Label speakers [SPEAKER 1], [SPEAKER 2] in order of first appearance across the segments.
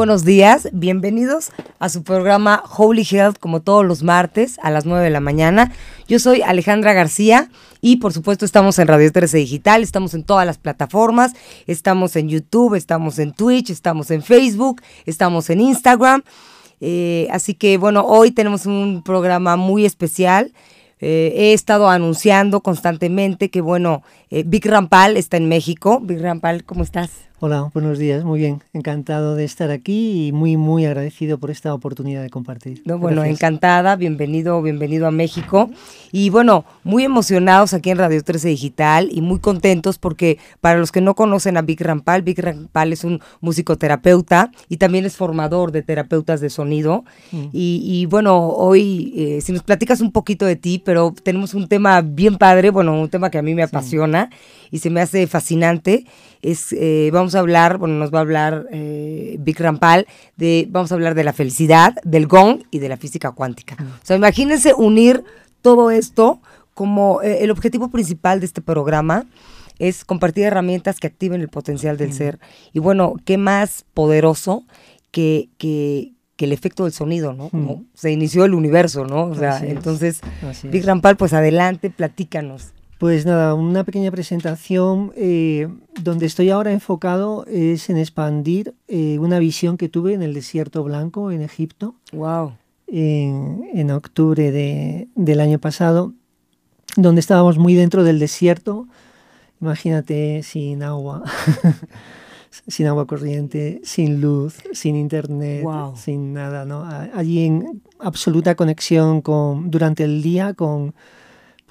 [SPEAKER 1] Buenos días, bienvenidos a su programa Holy Health como todos los martes a las 9 de la mañana. Yo soy Alejandra García y por supuesto estamos en Radio 13 Digital, estamos en todas las plataformas, estamos en YouTube, estamos en Twitch, estamos en Facebook, estamos en Instagram. Eh, así que bueno, hoy tenemos un programa muy especial. Eh, he estado anunciando constantemente que, bueno, eh, Big Rampal está en México. Big Rampal, ¿cómo estás?
[SPEAKER 2] Hola, buenos días, muy bien, encantado de estar aquí y muy, muy agradecido por esta oportunidad de compartir.
[SPEAKER 1] No, bueno, encantada, bienvenido, bienvenido a México. Y bueno, muy emocionados aquí en Radio 13 Digital y muy contentos porque para los que no conocen a Vic Rampal, Vic Rampal es un musicoterapeuta y también es formador de terapeutas de sonido. Mm. Y, bueno, hoy, eh, si nos platicas un poquito de ti, pero tenemos un tema bien padre, bueno, un tema que a mí me apasiona y se me hace fascinante es, eh, vamos a hablar, bueno, nos va a hablar eh, Vic Rampal, de, vamos a hablar de la felicidad, del gong y de la física cuántica. O sea, imagínense unir todo esto como eh, el objetivo principal de este programa es compartir herramientas que activen el potencial del ser. Y bueno, qué más poderoso que, que, el efecto del sonido, ¿no? Se inició el universo, ¿no? O sea, entonces, Vic Rampal, pues adelante, platícanos.
[SPEAKER 2] Pues nada, una pequeña presentación. Eh, donde estoy ahora enfocado es en expandir eh, una visión que tuve en el desierto blanco en Egipto.
[SPEAKER 1] Wow.
[SPEAKER 2] En, octubre del año pasado, donde estábamos muy dentro del desierto. Imagínate sin agua, sin agua corriente, sin luz, sin internet, sin nada, ¿no? Allí en absoluta conexión con, durante el día con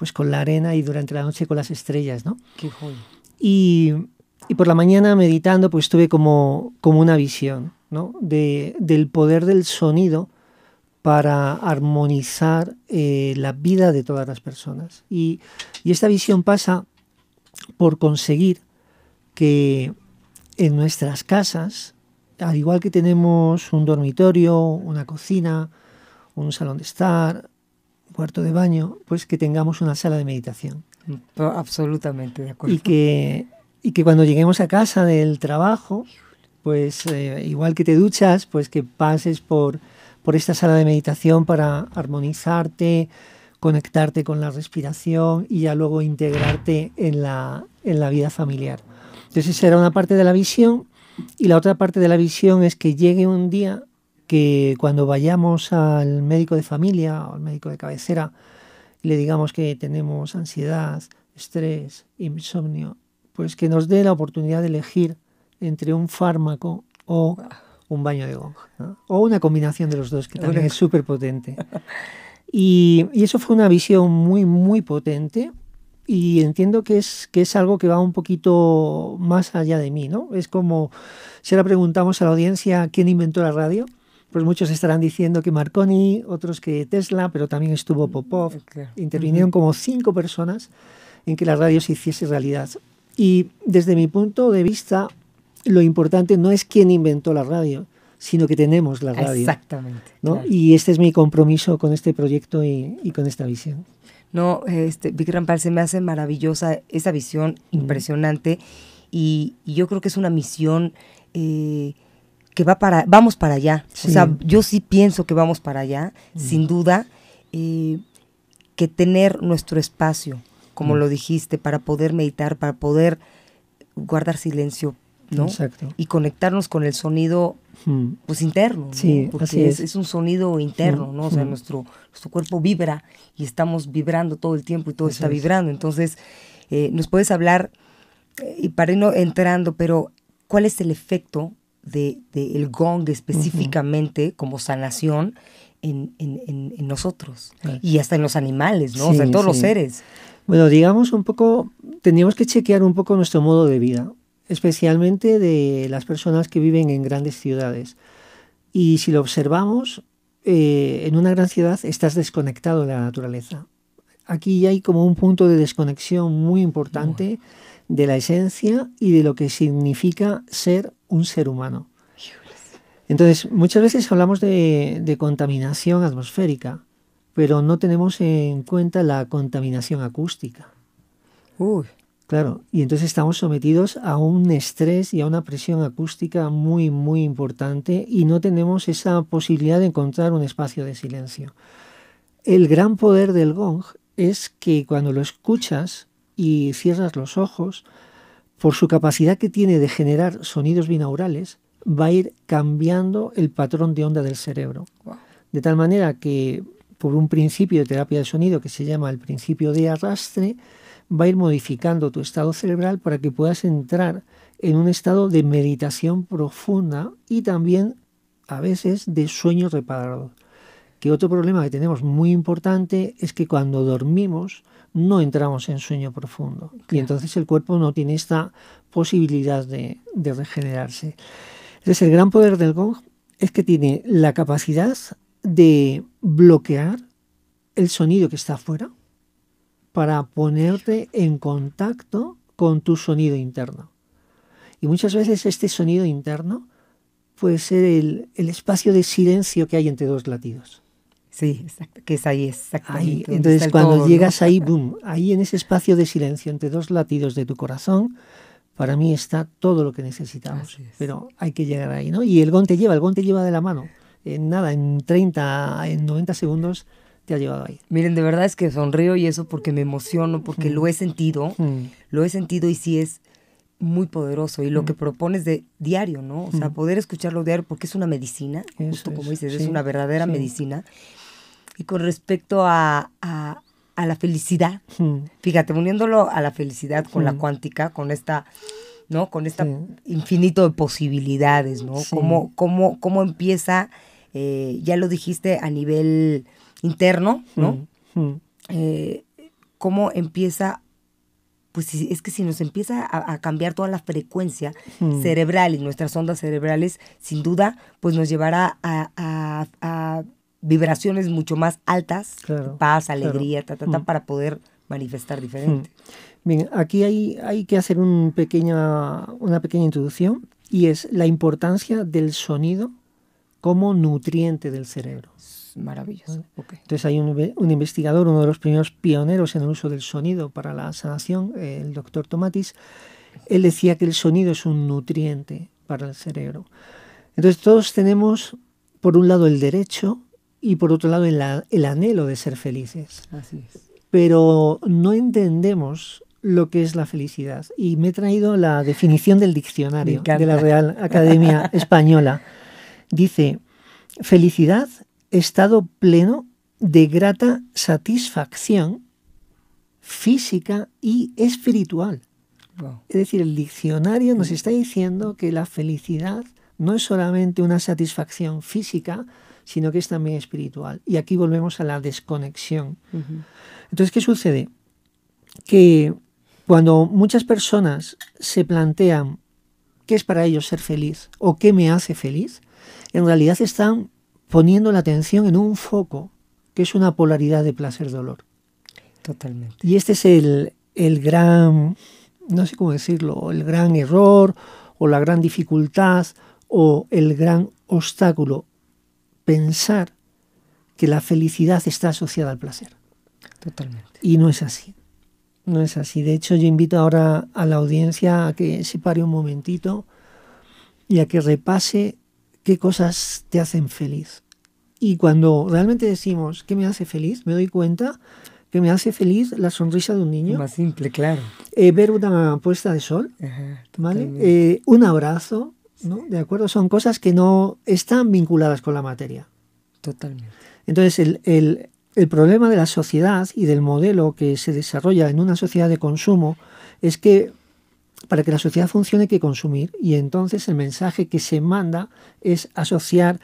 [SPEAKER 2] pues con la arena y durante la noche con las estrellas, ¿no?
[SPEAKER 1] Qué joya.
[SPEAKER 2] Y, y, por la mañana meditando, pues tuve como, como una visión, ¿no? De, del poder del sonido para armonizar eh, la vida de todas las personas. Y, y esta visión pasa por conseguir que en nuestras casas, al igual que tenemos un dormitorio, una cocina, un salón de estar, cuarto de baño, pues que tengamos una sala de meditación.
[SPEAKER 1] Absolutamente de acuerdo.
[SPEAKER 2] Y que, y que cuando lleguemos a casa del trabajo, pues eh, igual que te duchas, pues que pases por, por esta sala de meditación para armonizarte, conectarte con la respiración y ya luego integrarte en la, en la vida familiar. Entonces esa era una parte de la visión y la otra parte de la visión es que llegue un día que cuando vayamos al médico de familia o al médico de cabecera le digamos que tenemos ansiedad, estrés, insomnio, pues que nos dé la oportunidad de elegir entre un fármaco o un baño de gong, o una combinación de los dos, que también es súper potente. Y, y, eso fue una visión muy, muy potente y entiendo que es, que es algo que va un poquito más allá de mí, ¿no? Es como si ahora preguntamos a la audiencia quién inventó la radio, pues muchos estarán diciendo que Marconi, otros que Tesla, pero también estuvo Popov. Intervinieron como cinco personas en que la radio se hiciese realidad. Y desde mi punto de vista, lo importante no es quién inventó la radio, sino que tenemos la radio.
[SPEAKER 1] Exactamente.
[SPEAKER 2] ¿no? Y este es mi compromiso con este proyecto y, con esta visión.
[SPEAKER 1] No, este, Vic Rampal, se me hace maravillosa esa visión, impresionante, y, yo creo que es una misión eh, que va para, vamos para allá. O sea, yo sí pienso que vamos para allá, mm. sin duda, eh, que tener nuestro espacio, como mm. lo dijiste, para poder meditar, para poder guardar silencio, ¿no?
[SPEAKER 2] Exacto.
[SPEAKER 1] Y conectarnos con el sonido, mm. pues interno,
[SPEAKER 2] sí,
[SPEAKER 1] porque es. un sonido interno, ¿no? O sea, nuestro, nuestro cuerpo vibra y estamos vibrando todo el tiempo y todo está vibrando. Entonces, eh, nos puedes hablar, eh, y para ir no entrando, pero ¿cuál es el efecto de, el gong específicamente como sanación en, nosotros y hasta en los animales, ¿no? o sea, en todos los seres.
[SPEAKER 2] Bueno, digamos un poco, teníamos que chequear un poco nuestro modo de vida, especialmente de las personas que viven en grandes ciudades. Y si lo observamos, eh, en una gran ciudad estás desconectado de la naturaleza. Aquí hay como un punto de desconexión muy importante de la esencia y de lo que significa ser un ser humano. Entonces, muchas veces hablamos de, contaminación atmosférica, pero no tenemos en cuenta la contaminación acústica. Claro, y entonces estamos sometidos a un estrés y a una presión acústica muy, muy importante y no tenemos esa posibilidad de encontrar un espacio de silencio. El gran poder del gong es que cuando lo escuchas y cierras los ojos, por su capacidad que tiene de generar sonidos binaurales, va a ir cambiando el patrón de onda del cerebro. De tal manera que por un principio de terapia de sonido que se llama el principio de arrastre, va a ir modificando tu estado cerebral para que puedas entrar en un estado de meditación profunda y también a veces de sueño reparador. Que otro problema que tenemos muy importante es que cuando dormimos no entramos en sueño profundo y entonces el cuerpo no tiene esta posibilidad de, de regenerarse. Entonces el gran poder del gong es que tiene la capacidad de bloquear el sonido que está afuera para ponerte en contacto con tu sonido interno. Y muchas veces este sonido interno puede ser el, espacio de silencio que hay entre dos latidos.
[SPEAKER 1] Sí, exacto, que es ahí exactamente.
[SPEAKER 2] entonces cuando llegas ahí, boom, ahí en ese espacio de silencio entre dos latidos de tu corazón, para mí está todo lo que necesitamos. Pero hay que llegar ahí, ¿no? Y el GON te lleva, el GON te lleva de la mano. En nada, en 30, en 90 segundos ha llevado ahí?
[SPEAKER 1] Miren, de verdad es que sonrío y eso porque me emociono, porque lo he sentido, lo he sentido y sí es muy poderoso. Y lo que propones de diario, ¿no? O sea, poder escucharlo diario porque es una medicina, justo como dices, es una verdadera medicina. Y con respecto a, a, la felicidad, fíjate, uniéndolo a la felicidad con la cuántica, con esta... ¿no? Con este infinito de posibilidades, ¿no? Cómo, cómo, cómo empieza, eh, ya lo dijiste a nivel interno, ¿no? Eh, cómo empieza, pues es que si nos empieza a, cambiar toda la frecuencia mm. cerebral y nuestras ondas cerebrales, sin duda, pues nos llevará a, vibraciones mucho más altas, paz, alegría, para poder manifestar diferente.
[SPEAKER 2] Bien, aquí hay, hay que hacer un pequeña, una pequeña introducción y es la importancia del sonido como nutriente del cerebro.
[SPEAKER 1] Maravilloso.
[SPEAKER 2] Entonces hay un, investigador, uno de los primeros pioneros en el uso del sonido para la sanación, el doctor Tomatis, él decía que el sonido es un nutriente para el cerebro. Entonces todos tenemos, por un lado, el derecho y por otro lado, el, el anhelo de ser felices.
[SPEAKER 1] Así es.
[SPEAKER 2] Pero no entendemos lo que es la felicidad. Y me he traído la definición del diccionario de la Real Academia Española. Dice, felicidad estado pleno de grata satisfacción física y espiritual. Es decir, el diccionario nos está diciendo que la felicidad no es solamente una satisfacción física, sino que es también espiritual. Y aquí volvemos a la desconexión. Entonces, ¿qué sucede? Que cuando muchas personas se plantean qué es para ellos ser feliz o qué me hace feliz, en realidad están poniendo la atención en un foco que es una polaridad de placer-dolor.
[SPEAKER 1] Totalmente.
[SPEAKER 2] Y este es el, el gran, no sé cómo decirlo, el gran error o la gran dificultad o el gran obstáculo, pensar que la felicidad está asociada al placer.
[SPEAKER 1] Totalmente.
[SPEAKER 2] Y no es así. No es así. De hecho, yo invito ahora a la audiencia a que se pare un momentito y a que repase qué cosas te hacen feliz. Y cuando realmente decimos qué me hace feliz, me doy cuenta que me hace feliz la sonrisa de un niño.
[SPEAKER 1] Más simple, claro.
[SPEAKER 2] Eh, ver una puesta de sol, ¿vale? Eh, un abrazo, ¿no? ¿De acuerdo? Son cosas que no están vinculadas con la materia.
[SPEAKER 1] Totalmente.
[SPEAKER 2] Entonces, el, el, el problema de la sociedad y del modelo que se desarrolla en una sociedad de consumo es que para que la sociedad funcione hay que consumir y entonces el mensaje que se manda es asociar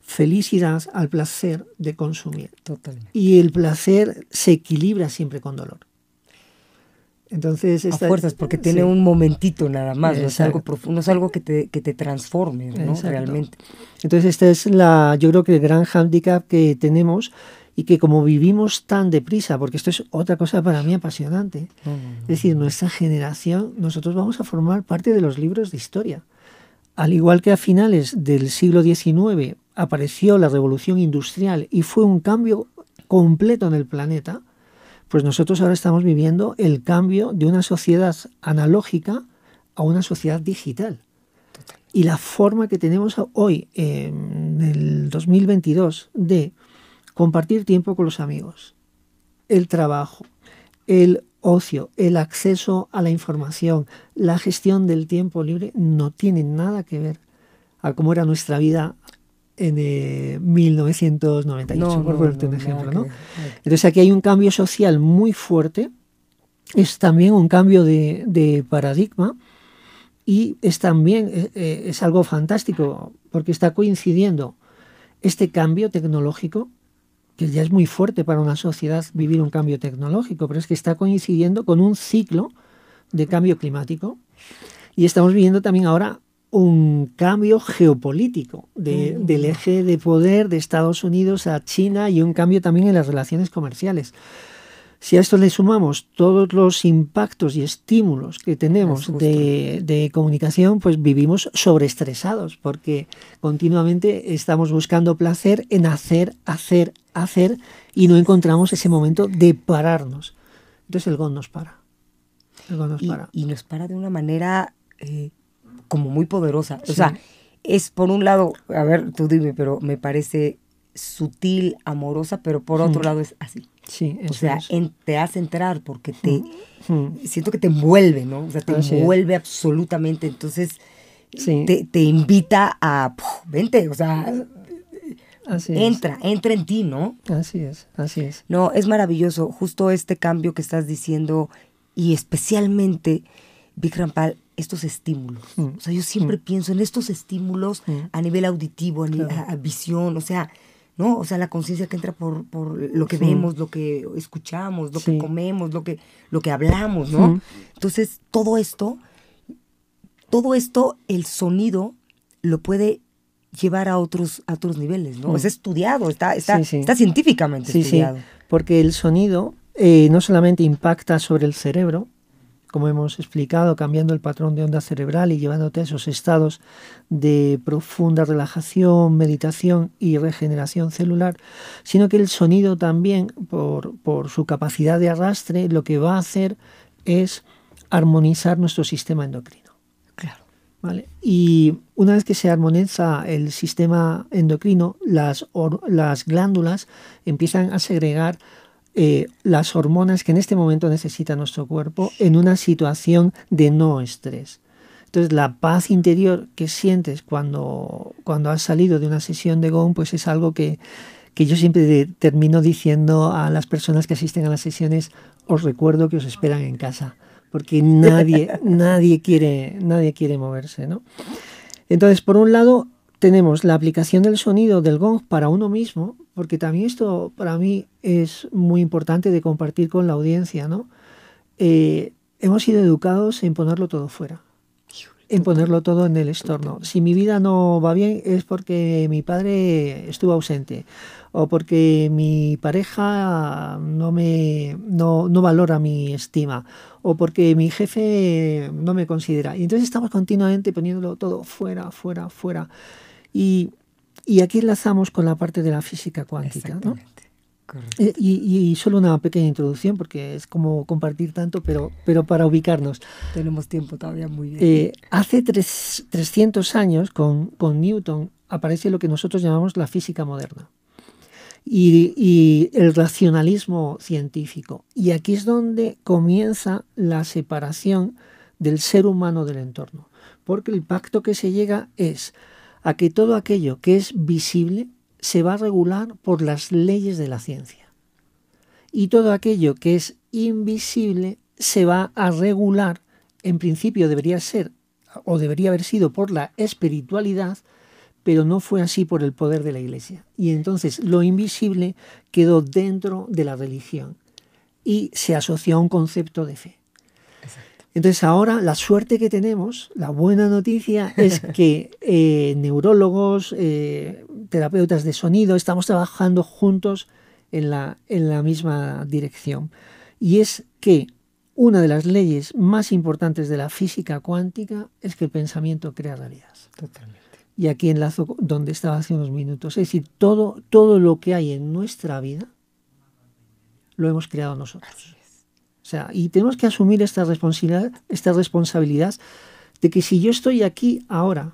[SPEAKER 2] felicidad al placer de consumir.
[SPEAKER 1] Totalmente.
[SPEAKER 2] Y el placer se equilibra siempre con dolor. Entonces,
[SPEAKER 1] a fuerzas, porque tiene un momentito nada más, no es algo profundo, es algo que te, que te transforme, ¿no? Realmente.
[SPEAKER 2] Entonces, esta es la, yo creo que el gran handicap que tenemos y que como vivimos tan deprisa, porque esto es otra cosa para mí apasionante, es decir, nuestra generación, nosotros vamos a formar parte de los libros de historia. Al igual que a finales del siglo XIX apareció la revolución industrial y fue un cambio completo en el planeta, Pues nosotros ahora estamos viviendo el cambio de una sociedad analógica a una sociedad digital. Y la forma que tenemos hoy, en el 2022, de compartir tiempo con los amigos, el trabajo, el ocio, el acceso a la información, la gestión del tiempo libre, no tiene nada que ver a cómo era nuestra vida en 1998, por ponerte un ejemplo. ¿no? Entonces aquí hay un cambio social muy fuerte, es también un cambio de paradigma y es también eh, eh, es algo fantástico porque está coincidiendo este cambio tecnológico que ya es muy fuerte para una sociedad vivir un cambio tecnológico, pero es que está coincidiendo con un ciclo de cambio climático y estamos viviendo también ahora un cambio geopolítico del eje de poder de Estados Unidos a China y un cambio también en las relaciones comerciales. Si a esto le sumamos todos los impactos y estímulos que tenemos de, comunicación, pues vivimos sobreestresados porque continuamente estamos buscando placer en hacer, hacer, hacer y no encontramos ese momento de pararnos. Entonces el GON nos para.
[SPEAKER 1] El nos y, para. Y nos para de una manera eh, como muy poderosa. O sea, es por un lado, a ver, tú dime, pero me parece sutil, amorosa, pero por otro lado es así. Sí, o sea, te hace entrar porque te siento que te envuelve, ¿no? O sea, te envuelve absolutamente. Entonces, te, invita a vente, o sea, entra, entra en ti, ¿no?
[SPEAKER 2] Así es, así es.
[SPEAKER 1] No, es maravilloso. Justo este cambio que estás diciendo, y especialmente, Big Rampal, estos estímulos. O sea, yo siempre pienso en estos estímulos a nivel auditivo, a visión, o sea, ¿no? O sea, la conciencia que entra por, por lo que vemos, lo que escuchamos, lo que comemos, lo que, lo que hablamos, ¿no? Entonces, todo esto, todo esto, el sonido lo puede llevar a otros, a otros niveles, ¿no? Es estudiado, está, está, está científicamente estudiado.
[SPEAKER 2] porque el sonido eh, no solamente impacta sobre el cerebro, como hemos explicado, cambiando el patrón de onda cerebral y llevándote a esos estados de profunda relajación, meditación y regeneración celular, sino que el sonido también, por, por su capacidad de arrastre, lo que va a hacer es armonizar nuestro sistema endocrino.
[SPEAKER 1] Claro.
[SPEAKER 2] ¿Vale? Y una vez que se armoniza el sistema endocrino, las, las glándulas empiezan a segregar eh, las hormonas que en este momento necesita nuestro cuerpo en una situación de no estrés. Entonces la paz interior que sientes cuando, cuando has salido de una sesión de GOM, pues es algo que, que yo siempre termino diciendo a las personas que asisten a las sesiones, os recuerdo que os esperan en casa, porque nadie, nadie, quiere, nadie quiere moverse. ¿no? Entonces, por un lado, tenemos la aplicación del sonido del gong para uno mismo, porque también esto para mí es muy importante de compartir con la audiencia, ¿no? Eh, hemos sido educados en ponerlo todo fuera, en ponerlo todo en el estorno. Si mi vida no va bien es porque mi padre estuvo ausente o porque mi pareja no me no, no valora mi estima o porque mi jefe no me considera. Y entonces estamos continuamente poniéndolo todo fuera, fuera, fuera. Y, aquí enlazamos con la parte de la física cuántica. ¿no? Eh, y, solo una pequeña introducción, porque es como compartir tanto, pero, pero para ubicarnos.
[SPEAKER 1] Tenemos tiempo todavía muy bien.
[SPEAKER 2] Eh, hace 300 años, con, con, Newton, aparece lo que nosotros llamamos la física moderna y, y, el racionalismo científico. Y aquí es donde comienza la separación del ser humano del entorno, porque el pacto que se llega es a que todo aquello que es visible se va a regular por las leyes de la ciencia. Y todo aquello que es invisible se va a regular, en principio debería ser o debería haber sido por la espiritualidad, pero no fue así por el poder de la Iglesia. Y entonces lo invisible quedó dentro de la religión y se asoció a un concepto de fe. Entonces ahora la suerte que tenemos, la buena noticia es que eh, neurólogos, eh, terapeutas de sonido, estamos trabajando juntos en la, en la misma dirección. Y es que una de las leyes más importantes de la física cuántica es que el pensamiento crea realidad.
[SPEAKER 1] Totalmente.
[SPEAKER 2] Y aquí enlazo donde estaba hace unos minutos. Es decir, todo, todo lo que hay en nuestra vida lo hemos creado nosotros. O sea, y tenemos que asumir esta responsabilidad, esta responsabilidad de que si yo estoy aquí ahora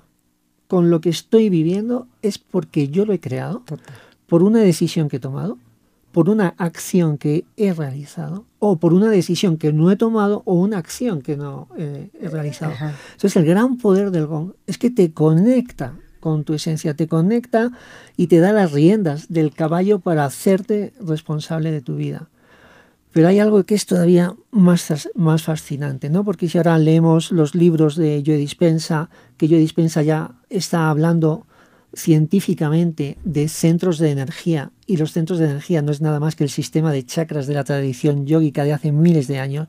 [SPEAKER 2] con lo que estoy viviendo es porque yo lo he creado, por una decisión que he tomado, por una acción que he realizado, o por una decisión que no he tomado, o una acción que no he realizado. Entonces el gran poder del gong es que te conecta con tu esencia, te conecta y te da las riendas del caballo para hacerte responsable de tu vida. Pero hay algo que es todavía más, más fascinante, ¿no? Porque si ahora leemos los libros de Joe Dispensa, que Joe Dispensa ya está hablando científicamente de centros de energía, y los centros de energía no es nada más que el sistema de chakras de la tradición yógica de hace miles de años,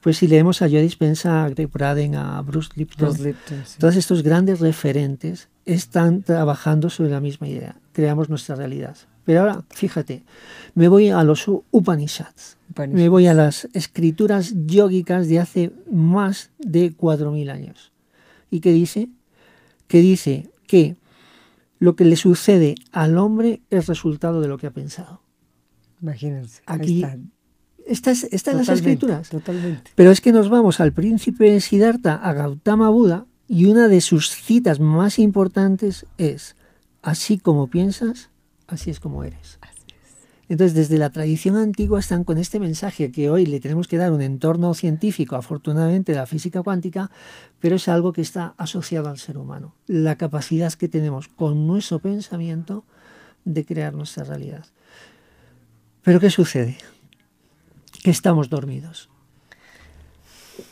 [SPEAKER 2] pues si leemos a Joe Dispensa, a Greg Braden, a Bruce Lipton, todos estos grandes referentes están trabajando sobre la misma idea, creamos nuestra realidad. Pero ahora, fíjate, me voy a los Upanishads, me voy a las escrituras yógicas de hace más de 4.000 años. ¿Y qué dice? Que dice que lo que le sucede al hombre es resultado de lo que ha pensado.
[SPEAKER 1] Imagínense.
[SPEAKER 2] Aquí estas, en las escrituras.
[SPEAKER 1] Totalmente.
[SPEAKER 2] Pero es que nos vamos al príncipe Siddhartha, a Gautama Buda, y una de sus citas más importantes es, así como piensas, así es como eres. Entonces, desde la tradición antigua están con este mensaje que hoy le tenemos que dar un entorno científico, afortunadamente, de la física cuántica, pero es algo que está asociado al ser humano. La capacidad que tenemos con nuestro pensamiento de crear nuestra realidad. Pero ¿qué sucede? Que estamos dormidos.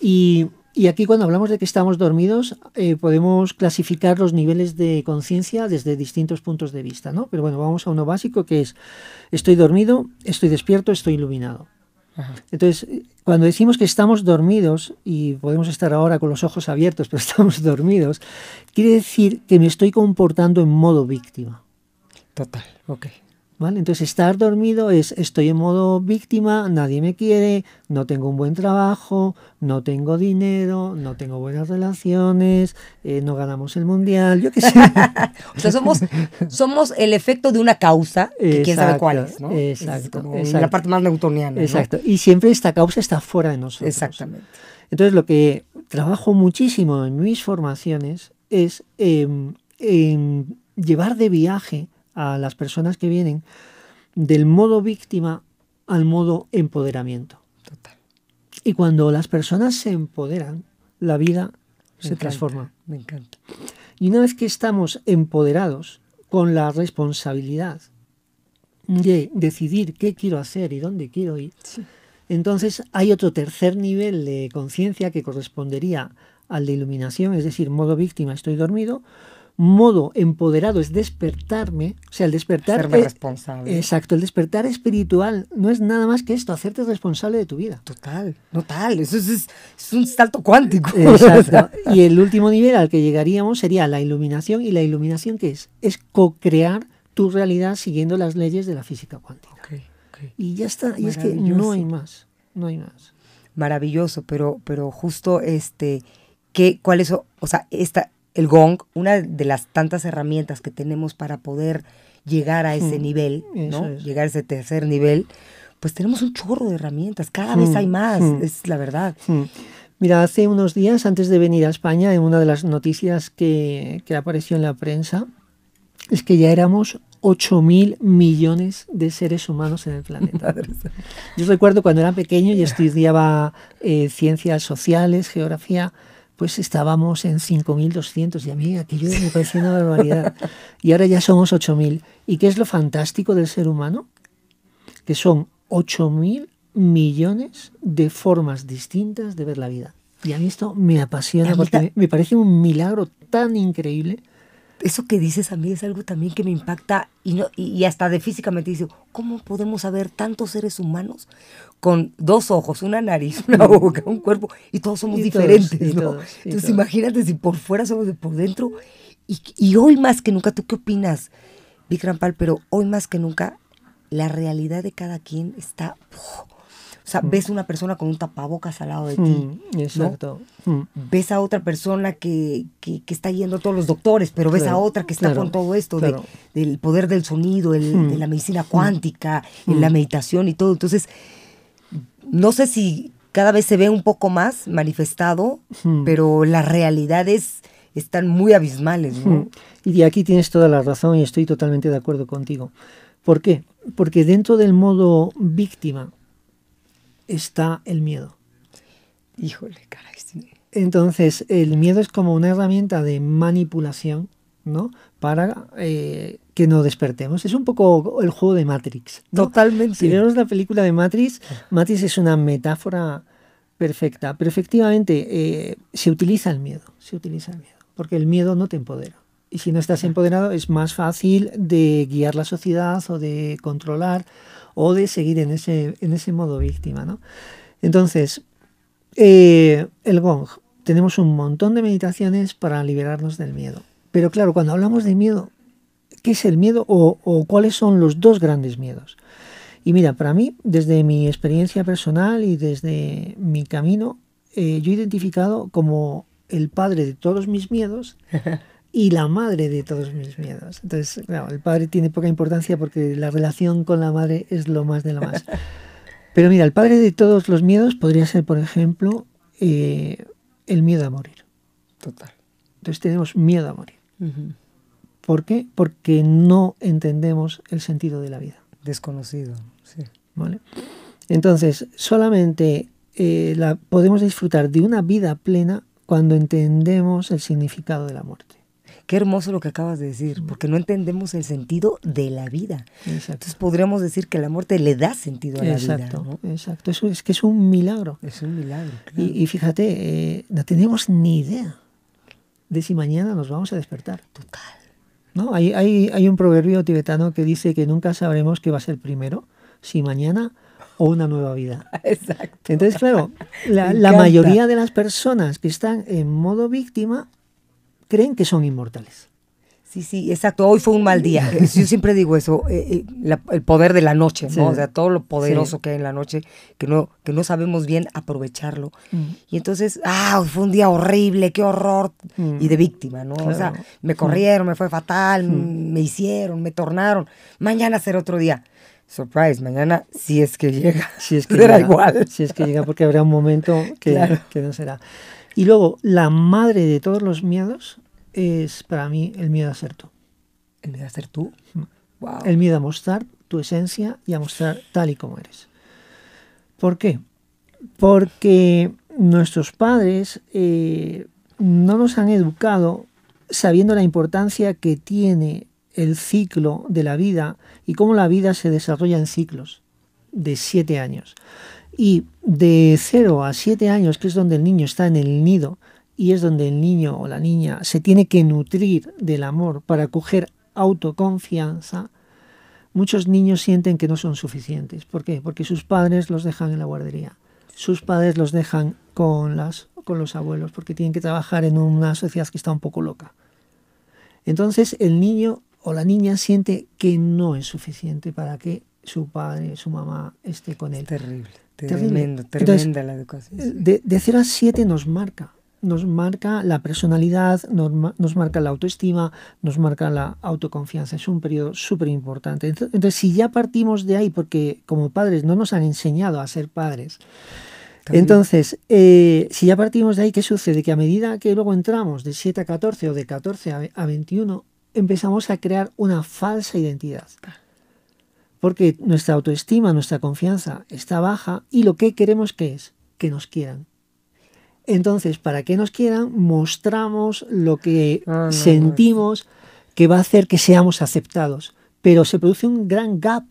[SPEAKER 2] Y y aquí cuando hablamos de que estamos dormidos, eh, podemos clasificar los niveles de conciencia desde distintos puntos de vista, ¿no? Pero bueno, vamos a uno básico que es, estoy dormido, estoy despierto, estoy iluminado. Entonces, cuando decimos que estamos dormidos, y podemos estar ahora con los ojos abiertos, pero estamos dormidos, quiere decir que me estoy comportando en modo víctima.
[SPEAKER 1] Total, ok.
[SPEAKER 2] Entonces estar dormido es estoy en modo víctima, nadie me quiere, no tengo un buen trabajo, no tengo dinero, no tengo buenas relaciones, eh, no ganamos el mundial, yo qué sé.
[SPEAKER 1] o sea, somos, somos el efecto de una causa, que quién sabe cuál es, ¿no?
[SPEAKER 2] Exacto,
[SPEAKER 1] La parte más newtoniana.
[SPEAKER 2] Exacto. Y siempre esta causa está fuera de nosotros.
[SPEAKER 1] Exactamente.
[SPEAKER 2] Entonces lo que trabajo muchísimo en mis formaciones es em, llevar de viaje a las personas que vienen del modo víctima al modo empoderamiento.
[SPEAKER 1] Total.
[SPEAKER 2] Y cuando las personas se empoderan, la vida se transforma.
[SPEAKER 1] Me encanta.
[SPEAKER 2] Y una vez que estamos empoderados con la responsabilidad de decidir qué quiero hacer y dónde quiero ir, entonces hay otro tercer nivel de conciencia que correspondería al de iluminación, es decir, modo víctima, estoy dormido, modo empoderado es despertarme, o sea, el despertar...
[SPEAKER 1] responsable.
[SPEAKER 2] Exacto, el despertar espiritual no es nada más que esto, hacerte responsable de tu vida.
[SPEAKER 1] Total, total, eso es, un salto cuántico.
[SPEAKER 2] Exacto. y el último nivel al que llegaríamos sería la iluminación, y la iluminación ¿qué es? Es co-crear tu realidad siguiendo las leyes de la física cuántica. Y ya está, y es que no hay más, no hay más.
[SPEAKER 1] Maravilloso, pero, pero justo este, ¿qué, ¿cuál es, o sea, esta, el gong, una de las tantas herramientas que tenemos para poder llegar a ese nivel, ¿no? Llegar a ese tercer nivel, pues tenemos un chorro de herramientas, cada vez hay más, es la verdad.
[SPEAKER 2] Mira, hace unos días, antes de venir a España, en una de las noticias que, que apareció en la prensa, es que ya éramos 8 mil millones de seres humanos en el planeta. Yo recuerdo cuando era pequeño y estudiaba eh, ciencias sociales, geografía, pues estábamos en 5.200 y a mí aquello me parecía una barbaridad. Y ahora ya somos 8.000. ¿Y qué es lo fantástico del ser humano? Que son 8.000 millones de formas distintas de ver la vida. Y a mí esto me apasiona porque me parece un milagro tan increíble
[SPEAKER 1] eso que dices a mí es algo también que me impacta y, no, y, hasta de físicamente dice, ¿cómo podemos saber tantos seres humanos con dos ojos, una nariz, una boca, un cuerpo y todos somos diferentes? ¿no? Entonces imagínate si por fuera somos de por dentro y, hoy más que nunca, ¿tú qué opinas, Vic Rampal? Pero hoy más que nunca la realidad de cada quien está... sea, ves una persona con un tapabocas al lado de ti.
[SPEAKER 2] Mm, exacto.
[SPEAKER 1] Mm. Ves a otra persona que, que, que, está yendo a todos los doctores, pero ves a otra que está con todo esto de, del poder del sonido, el, de la medicina cuántica, en la meditación y todo. Entonces, no sé si cada vez se ve un poco más manifestado, pero las realidades están muy abismales. ¿no?
[SPEAKER 2] Y de aquí tienes toda la razón y estoy totalmente de acuerdo contigo. ¿Por qué? Porque dentro del modo víctima está el miedo.
[SPEAKER 1] Híjole, caray.
[SPEAKER 2] Entonces, el miedo es como una herramienta de manipulación, ¿no? Para eh, que no despertemos. Es un poco el juego de Matrix.
[SPEAKER 1] Totalmente.
[SPEAKER 2] Si vemos la película de Matrix, Matrix es una metáfora perfecta. Pero efectivamente, eh, se utiliza el miedo. Se utiliza el miedo. Porque el miedo no te empodera. Y si no estás empoderado, es más fácil de guiar la sociedad o de controlar o de seguir en ese, en ese modo víctima. ¿no? Entonces, eh, el gong. Tenemos un montón de meditaciones para liberarnos del miedo. Pero claro, cuando hablamos de miedo, ¿qué es el miedo o, cuáles son los dos grandes miedos? Y mira, para mí, desde mi experiencia personal y desde mi camino, eh, yo he identificado como el padre de todos mis miedos y la madre de todos mis miedos. Entonces, claro, el padre tiene poca importancia porque la relación con la madre es lo más de lo más. Pero mira, el padre de todos los miedos podría ser, por ejemplo, eh, el miedo a morir.
[SPEAKER 1] Total.
[SPEAKER 2] Entonces tenemos miedo a morir. ¿Por qué? Porque no entendemos el sentido de la vida.
[SPEAKER 1] Desconocido, sí.
[SPEAKER 2] ¿Vale? Entonces, solamente eh, la, podemos disfrutar de una vida plena cuando entendemos el significado de la muerte.
[SPEAKER 1] Qué hermoso lo que acabas de decir, porque no entendemos el sentido de la vida. Entonces podríamos decir que la muerte le da sentido a la
[SPEAKER 2] vida.
[SPEAKER 1] ¿no?
[SPEAKER 2] Exacto, eso es que es un milagro.
[SPEAKER 1] Es un milagro.
[SPEAKER 2] Y, fíjate, eh, no tenemos ni idea de si mañana nos vamos a despertar.
[SPEAKER 1] Total.
[SPEAKER 2] ¿No? Hay, hay, hay un proverbio tibetano que dice que nunca sabremos qué va a ser primero, si mañana o una nueva vida.
[SPEAKER 1] Exacto.
[SPEAKER 2] Entonces, claro, la, la, mayoría de las personas que están en modo víctima creen que son inmortales.
[SPEAKER 1] Sí, sí, exacto. Hoy fue un mal día. Yo siempre digo eso, eh, eh, el poder de la noche, ¿no? O sea, todo lo poderoso que hay en la noche, que no, que no sabemos bien aprovecharlo. Mm. Y entonces, ah, fue un día horrible, qué horror. Mm. Y de víctima, ¿no? O sea, me corrieron, me fue fatal, mm. me hicieron, me tornaron. Mañana será otro día. Surprise, mañana si es que llega.
[SPEAKER 2] Si es que será igual. Si es que llega, porque habrá un momento que, que no será. Y luego, la madre de todos los miedos es para mí el miedo a ser tú.
[SPEAKER 1] ¿El miedo a ser tú?
[SPEAKER 2] Wow. Mm. El miedo a mostrar tu esencia y a mostrar tal y como eres. ¿Por qué? Porque nuestros padres eh, no nos han educado sabiendo la importancia que tiene el ciclo de la vida y cómo la vida se desarrolla en ciclos de siete años. Y de 0 a 7 años, que es donde el niño está en el nido, y es donde el niño o la niña se tiene que nutrir del amor para coger autoconfianza, muchos niños sienten que no son suficientes. ¿Por qué? Porque sus padres los dejan en la guardería, sus padres los dejan con, las, con los abuelos, porque tienen que trabajar en una sociedad que está un poco loca. Entonces el niño o la niña siente que no es suficiente para que su padre, su mamá esté con él.
[SPEAKER 1] Terrible. Tremendo, tremenda la educación.
[SPEAKER 2] De, de 0 a 7 nos marca, nos marca la personalidad, nos, marca la autoestima, nos marca la autoconfianza. Es un periodo súper importante. Entonces, si ya partimos de ahí, porque como padres no nos han enseñado a ser padres, entonces, eh, si ya partimos de ahí, ¿qué sucede? Que a medida que luego entramos de 7 a 14 o de 14 a, a 21, empezamos a crear una falsa identidad porque nuestra autoestima, nuestra confianza está baja y lo que queremos que es que nos quieran. Entonces, para que nos quieran, mostramos lo que ah, sentimos que va a hacer que seamos aceptados. Pero se produce un gran gap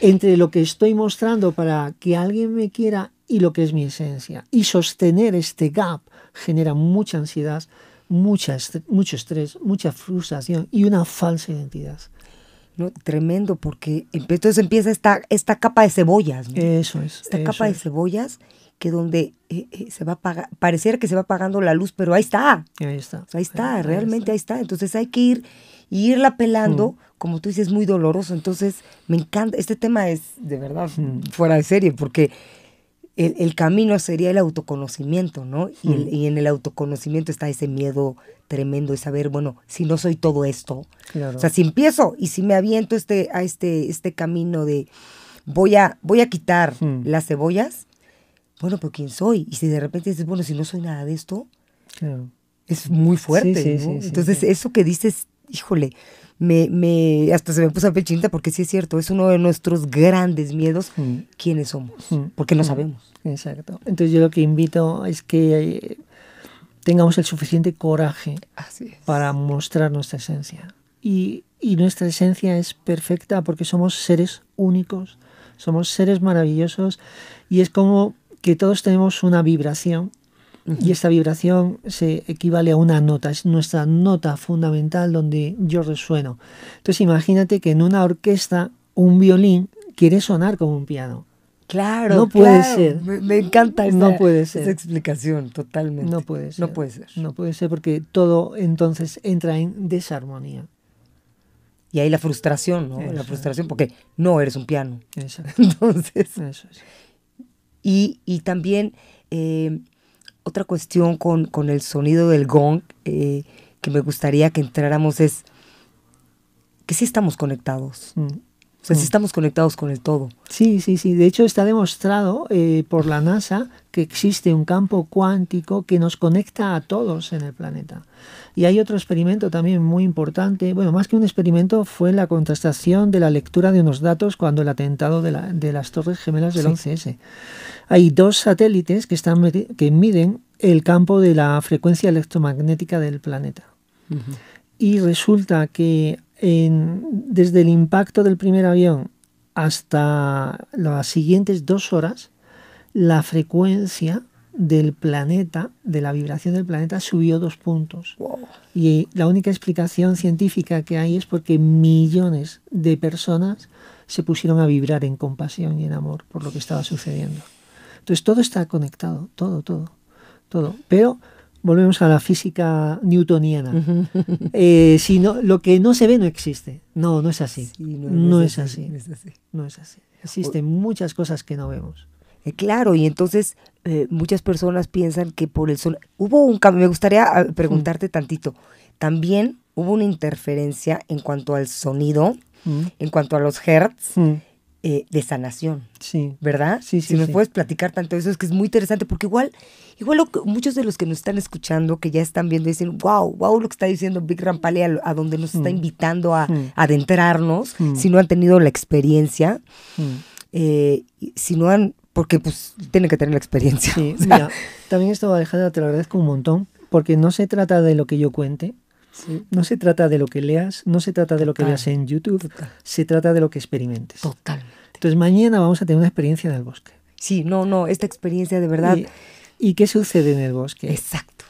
[SPEAKER 2] entre lo que estoy mostrando para que alguien me quiera y lo que es mi esencia. Y sostener este gap genera mucha ansiedad, mucho estrés, mucha frustración y una falsa identidad.
[SPEAKER 1] ¿no? Tremendo, porque entonces empieza esta, esta capa de cebollas.
[SPEAKER 2] Eso es.
[SPEAKER 1] Esta capa de cebollas que donde eh, eh, se va a pagar, pareciera que se va apagando la luz, pero ahí está.
[SPEAKER 2] Ahí está.
[SPEAKER 1] ahí está, realmente ahí está. Entonces hay que ir y irla pelando, mm. como tú dices, muy doloroso. Entonces me encanta, este tema es de verdad mm. fuera de serie, porque el, camino sería el autoconocimiento, ¿no? Y, en el autoconocimiento está ese miedo tremendo de saber, bueno, si no soy todo esto. O sea, si empiezo y si me aviento este, a este, este camino de voy a, voy a quitar las cebollas, bueno, pero ¿quién soy? Y si de repente dices, bueno, si no soy nada de esto, es muy fuerte. Entonces, eso que dices, híjole, me, me, hasta se me puso a pechinta porque sí es cierto, es uno de nuestros grandes miedos, mm. quiénes somos, mm. porque no mm. sabemos.
[SPEAKER 2] Exacto. Entonces yo lo que invito es que eh, tengamos el suficiente coraje para mostrar nuestra esencia. Y, y nuestra esencia es perfecta porque somos seres únicos, somos seres maravillosos y es como que todos tenemos una vibración y esta vibración se equivale a una nota, es nuestra nota fundamental donde yo resueno. Entonces imagínate que en una orquesta un violín quiere sonar como un piano.
[SPEAKER 1] Claro, no puede ser. Me, encanta esa, no puede ser. esa explicación, totalmente.
[SPEAKER 2] No puede ser.
[SPEAKER 1] No puede ser.
[SPEAKER 2] No puede ser porque todo entonces entra en desarmonía.
[SPEAKER 1] Y ahí la frustración, ¿no? La frustración porque no eres un piano. Exacto. Entonces. Eso y, y, también eh, otra cuestión con, con, el sonido del gong eh, que me gustaría que entráramos es que sí estamos conectados. Mm. O sea, sí mm. estamos conectados con el todo.
[SPEAKER 2] Sí, sí, sí. De hecho, está demostrado eh, por la NASA que existe un campo cuántico que nos conecta a todos en el planeta. Y hay otro experimento también muy importante. Bueno, más que un experimento, fue la contrastación de la lectura de unos datos cuando el atentado de, la, de las Torres Gemelas del 11S. Hay dos satélites que, están, que miden el campo de la frecuencia electromagnética del planeta. Y resulta que desde el impacto del primer avión hasta las siguientes dos horas, la frecuencia del planeta, de la vibración del planeta, subió dos puntos. Y la única explicación científica que hay es porque millones de personas se pusieron a vibrar en compasión y en amor por lo que estaba sucediendo. Entonces todo está conectado, todo, todo, todo. Pero volvemos a la física newtoniana. Eh, si no, lo que no se ve no existe. No, no es así. no, es, así. No es así. Existen muchas cosas que no vemos.
[SPEAKER 1] Eh, claro, y entonces eh, muchas personas piensan que por el sol... Hubo un cambio, me gustaría ah, preguntarte tantito. También hubo una interferencia en cuanto al sonido, en cuanto a los hertz. Eh, de sanación. Sí. ¿Verdad? Sí, sí. Si me puedes platicar tanto eso, es que es muy interesante, porque igual, igual muchos de los que nos están escuchando, que ya están viendo, dicen, wow, wow, lo que está diciendo Big Rampale a, a donde nos está mm. invitando a, mm. adentrarnos, mm. si no han tenido la experiencia, eh, si no han, porque pues tienen que tener la experiencia.
[SPEAKER 2] Sí, mira, también esto, Alejandra, te lo agradezco un montón, porque no se trata de lo que yo cuente, no se trata de lo que leas, no se trata de lo que veas en YouTube, se trata de lo que experimentes.
[SPEAKER 1] Total.
[SPEAKER 2] Entonces mañana vamos a tener una experiencia en el bosque.
[SPEAKER 1] Sí, no, no, esta experiencia de verdad.
[SPEAKER 2] ¿Y, qué sucede en el bosque?
[SPEAKER 1] Exacto.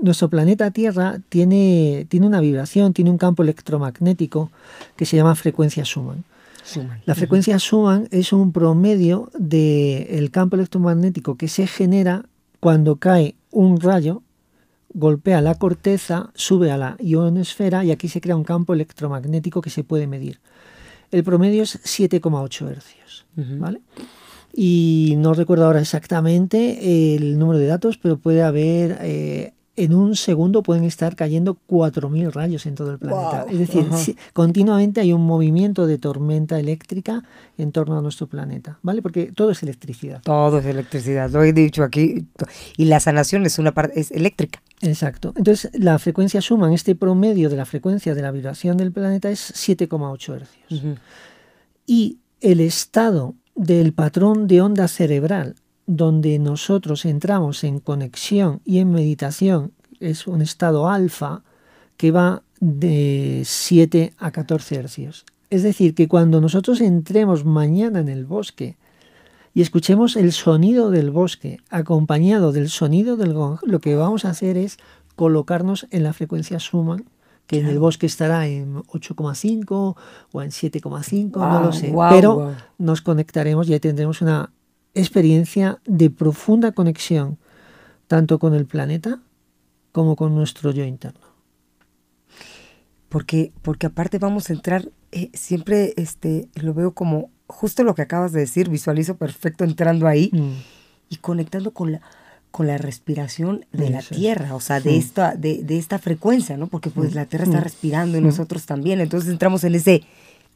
[SPEAKER 2] nuestro planeta Tierra tiene, tiene una vibración, tiene un campo electromagnético que se llama frecuencia Schumann. La frecuencia Schumann es un promedio del campo electromagnético que se genera cuando cae un rayo golpea la corteza, sube a la ionosfera y aquí se crea un campo electromagnético que se puede medir. El promedio es 7,8 hercios. ¿vale? Y no recuerdo ahora exactamente el número de datos, pero puede haber eh, en un segundo pueden estar cayendo 4.000 rayos en todo el planeta. Es decir, continuamente hay un movimiento de tormenta eléctrica en torno a nuestro planeta, ¿vale? Porque todo es electricidad.
[SPEAKER 1] Todo es electricidad, lo he dicho aquí. Y la sanación es una parte es eléctrica.
[SPEAKER 2] Exacto. Entonces, la frecuencia en este promedio de la frecuencia de la vibración del planeta es 7,8 hercios. Y el estado del patrón de onda cerebral donde nosotros entramos en conexión y en meditación, es un estado alfa que va de 7 a 14 hercios. Es decir, que cuando nosotros entremos mañana en el bosque y escuchemos el sonido del bosque acompañado del sonido del gong, lo que vamos a hacer es colocarnos en la frecuencia Schumann, que en el bosque estará en 8,5 o en 7,5, no lo sé. Pero nos conectaremos y ahí tendremos una experiencia de profunda conexión tanto con el planeta como con nuestro yo interno.
[SPEAKER 1] Porque, porque aparte vamos a entrar, eh, siempre este, lo veo como justo lo que acabas de decir, visualizo perfecto entrando ahí
[SPEAKER 2] Mm.
[SPEAKER 1] y conectando con la con la respiración de la
[SPEAKER 2] Eso
[SPEAKER 1] tierra, o sea, de
[SPEAKER 2] Mm.
[SPEAKER 1] esta de, de esta frecuencia, ¿no? Porque pues la tierra está
[SPEAKER 2] Mm.
[SPEAKER 1] respirando y
[SPEAKER 2] Mm.
[SPEAKER 1] nosotros también, entonces entramos en ese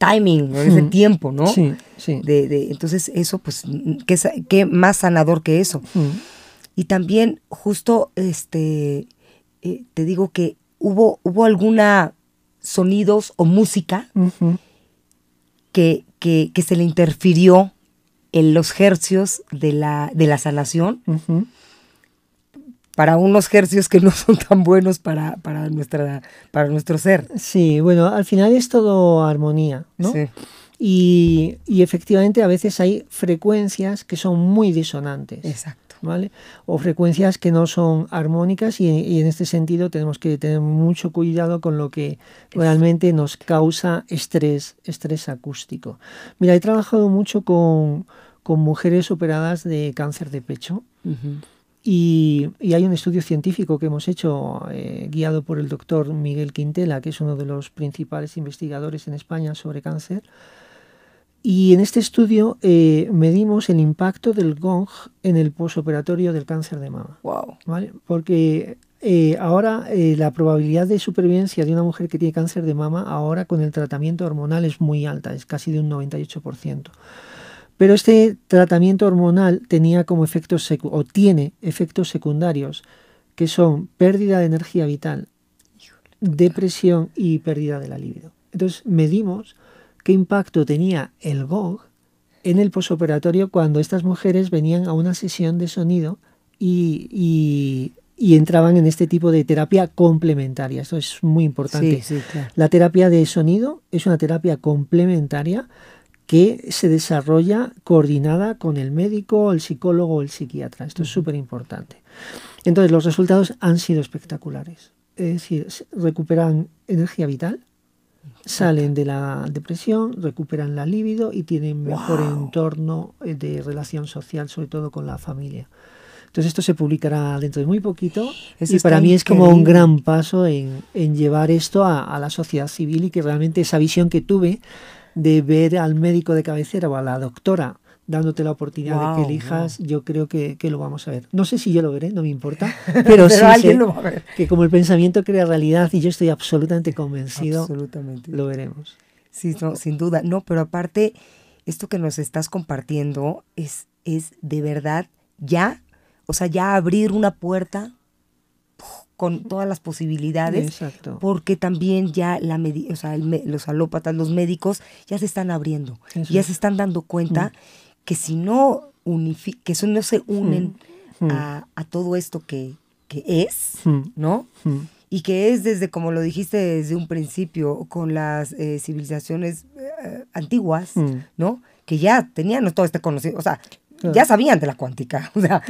[SPEAKER 1] timing, en ese
[SPEAKER 2] Mm.
[SPEAKER 1] tiempo, ¿no?
[SPEAKER 2] Sí, sí.
[SPEAKER 1] De, de- entonces eso, pues, ¿qué, qué más sanador que eso?
[SPEAKER 2] Mm.
[SPEAKER 1] Y también, justo, este, eh, te digo que hubo, hubo alguna sonidos o música que, que, que se le interfirió en los hercios de la, de la sanación. Para unos hercios que no son tan buenos para, para, nuestra, para nuestro ser.
[SPEAKER 2] Sí, bueno, al final es todo armonía, ¿no?
[SPEAKER 1] Sí.
[SPEAKER 2] Y, y efectivamente a veces hay frecuencias que son muy disonantes.
[SPEAKER 1] Exacto.
[SPEAKER 2] ¿Vale? O frecuencias que no son armónicas y, y en este sentido tenemos que tener mucho cuidado con lo que realmente nos causa estrés, estrés acústico. Mira, he trabajado mucho con, con mujeres operadas de cáncer de pecho
[SPEAKER 1] Ujú.
[SPEAKER 2] Y, y hay un estudio científico que hemos hecho eh, guiado por el doctor Miguel Quintela, que es uno de los principales investigadores en España sobre cáncer. Y en este estudio eh, medimos el impacto del gong en el posoperatorio del cáncer de mama.
[SPEAKER 1] Wow.
[SPEAKER 2] ¿vale? Porque eh, ahora eh, la probabilidad de supervivencia de una mujer que tiene cáncer de mama ahora con el tratamiento hormonal es muy alta, es casi de un 98%. Pero este tratamiento hormonal tenía como efectos o tiene efectos secundarios que son pérdida de energía vital, depresión y pérdida de la libido. Entonces medimos qué impacto tenía el GOG en el posoperatorio cuando estas mujeres venían a una sesión de sonido y, y- y entraban en este tipo de terapia complementaria. Esto es muy importante.
[SPEAKER 1] Sí, sí, claro.
[SPEAKER 2] La terapia de sonido es una terapia complementaria que se desarrolla coordinada con el médico, el psicólogo o el psiquiatra. Esto es súper importante. Entonces, los resultados han sido espectaculares. Es decir, recuperan energía vital, salen de la depresión, recuperan la libido y tienen mejor
[SPEAKER 1] Wow.
[SPEAKER 2] entorno eh, de relación social, sobre todo con la familia. Entonces esto se publicará dentro de muy poquito
[SPEAKER 1] Eso
[SPEAKER 2] y para mí es como un gran paso en, en llevar esto a, a la sociedad civil y que realmente esa visión que tuve de ver al médico de cabecera o a la doctora dándote la oportunidad de que elijas, yo creo que, que lo vamos a ver. No sé si yo lo veré, no me importa, pero, sí
[SPEAKER 1] alguien
[SPEAKER 2] sé
[SPEAKER 1] lo va a ver.
[SPEAKER 2] que como el pensamiento crea realidad y yo estoy absolutamente convencido,
[SPEAKER 1] Absolutamente.
[SPEAKER 2] lo veremos.
[SPEAKER 1] Sí, no, sin duda. No, pero aparte, esto que nos estás compartiendo es, es de verdad ya, o sea, ya abrir una puerta. Con todas las posibilidades.
[SPEAKER 2] Exacto.
[SPEAKER 1] Porque también ya la o sea, el los alópatas, los médicos, ya se están abriendo.
[SPEAKER 2] Eso
[SPEAKER 1] ya se están dando cuenta que si no que si no se unen
[SPEAKER 2] Mm.
[SPEAKER 1] a, a todo esto que, que es,
[SPEAKER 2] Mm.
[SPEAKER 1] ¿no?
[SPEAKER 2] Mm.
[SPEAKER 1] y que es desde, como lo dijiste desde un principio, con las eh, civilizaciones eh, antiguas,
[SPEAKER 2] Mm.
[SPEAKER 1] ¿no? Que ya tenían todo este conocimiento, o sea,
[SPEAKER 2] Claro.
[SPEAKER 1] ya sabían de la cuántica, o sea,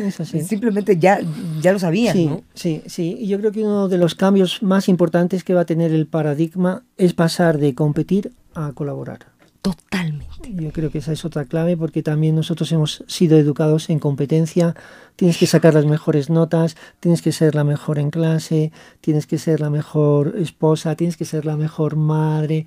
[SPEAKER 1] simplemente ya, ya lo sabían,
[SPEAKER 2] Sí,
[SPEAKER 1] ¿no?
[SPEAKER 2] sí, sí. Y yo creo que uno de los cambios más importantes que va a tener el paradigma es pasar de competir a colaborar.
[SPEAKER 1] Totalmente.
[SPEAKER 2] Yo creo que esa es otra clave porque también nosotros hemos sido educados en competencia. Tienes que sacar las mejores notas, tienes que ser la mejor en clase, tienes que ser la mejor esposa, tienes que ser la mejor madre,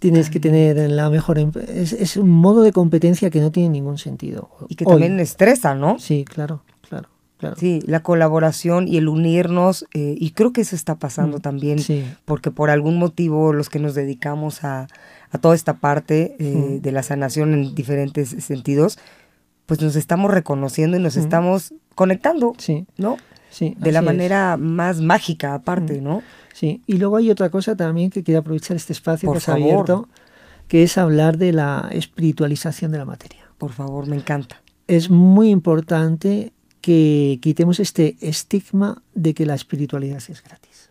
[SPEAKER 2] tienes que tener la mejor... em- Es, es un modo de competencia que no tiene ningún sentido.
[SPEAKER 1] Y que
[SPEAKER 2] Hoy.
[SPEAKER 1] también estresa, ¿no?
[SPEAKER 2] Sí, claro, claro, claro.
[SPEAKER 1] Sí, la colaboración y el unirnos, eh, y creo que eso está pasando
[SPEAKER 2] Mm,
[SPEAKER 1] también,
[SPEAKER 2] sí.
[SPEAKER 1] porque por algún motivo los que nos dedicamos a, a toda esta parte eh,
[SPEAKER 2] Mm.
[SPEAKER 1] de la sanación en diferentes sentidos, pues nos estamos reconociendo y nos
[SPEAKER 2] Mm.
[SPEAKER 1] estamos conectando,
[SPEAKER 2] Sí,
[SPEAKER 1] ¿no?
[SPEAKER 2] sí.
[SPEAKER 1] De la
[SPEAKER 2] es.
[SPEAKER 1] manera más mágica aparte. ¿no?
[SPEAKER 2] Sí, y luego hay otra cosa también que quiero aprovechar este espacio
[SPEAKER 1] Por
[SPEAKER 2] que has
[SPEAKER 1] favor.
[SPEAKER 2] abierto, que es hablar de la espiritualización de la materia.
[SPEAKER 1] Por favor, me encanta.
[SPEAKER 2] Es muy importante que quitemos este estigma de que la espiritualidad es gratis.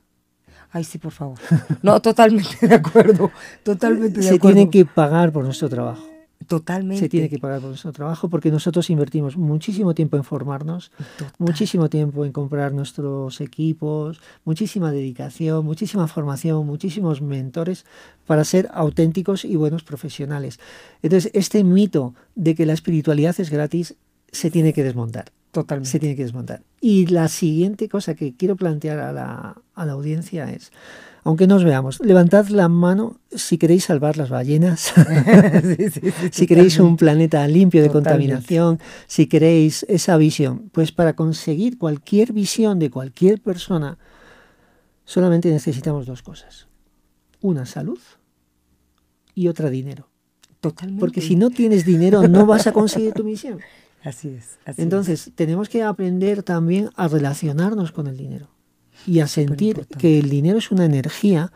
[SPEAKER 1] Ay, sí, por favor. No, totalmente de acuerdo. Totalmente de
[SPEAKER 2] Se
[SPEAKER 1] acuerdo.
[SPEAKER 2] tiene que pagar por nuestro trabajo.
[SPEAKER 1] Totalmente.
[SPEAKER 2] Se tiene que pagar por nuestro trabajo porque nosotros invertimos muchísimo tiempo en formarnos,
[SPEAKER 1] Total.
[SPEAKER 2] muchísimo tiempo en comprar nuestros equipos, muchísima dedicación, muchísima formación, muchísimos mentores para ser auténticos y buenos profesionales. Entonces, este mito de que la espiritualidad es gratis se tiene que desmontar.
[SPEAKER 1] Totalmente.
[SPEAKER 2] Se tiene que desmontar. Y la siguiente cosa que quiero plantear a la, a la audiencia es, aunque nos veamos, levantad la mano si queréis salvar las ballenas, si queréis un planeta limpio de contaminación, si queréis esa visión. Pues para conseguir cualquier visión de cualquier persona, solamente necesitamos dos cosas. Una salud y otra dinero.
[SPEAKER 1] Totalmente.
[SPEAKER 2] Porque si no tienes dinero no vas a conseguir tu misión.
[SPEAKER 1] Así es.
[SPEAKER 2] Entonces, tenemos que aprender también a relacionarnos con el dinero y a sentir que el dinero es una energía,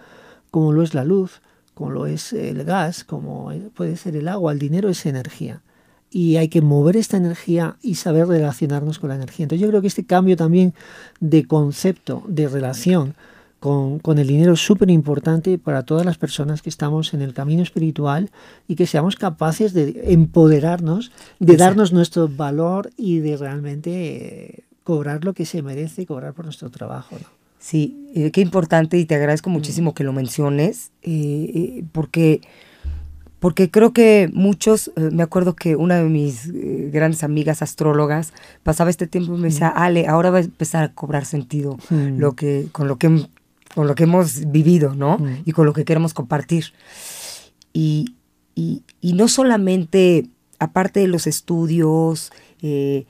[SPEAKER 2] como lo es la luz, como lo es el gas, como puede ser el agua. El dinero es energía. Y hay que mover esta energía y saber relacionarnos con la energía. Entonces yo creo que este cambio también de concepto, de relación con, con el dinero es súper importante para todas las personas que estamos en el camino espiritual y que seamos capaces de empoderarnos, de darnos nuestro valor y de realmente cobrar lo que se merece, cobrar por nuestro trabajo.
[SPEAKER 1] Sí, eh, qué importante y te agradezco muchísimo que lo menciones, eh, eh, porque, porque creo que muchos, me acuerdo que una de mis grandes amigas astrólogas pasaba este tiempo y me decía. Ale, ahora va a empezar a cobrar sentido mm. lo que, con, lo que, con lo que hemos vivido, ¿no? Y con lo que queremos compartir. Y, y, y no solamente, aparte de los estudios, la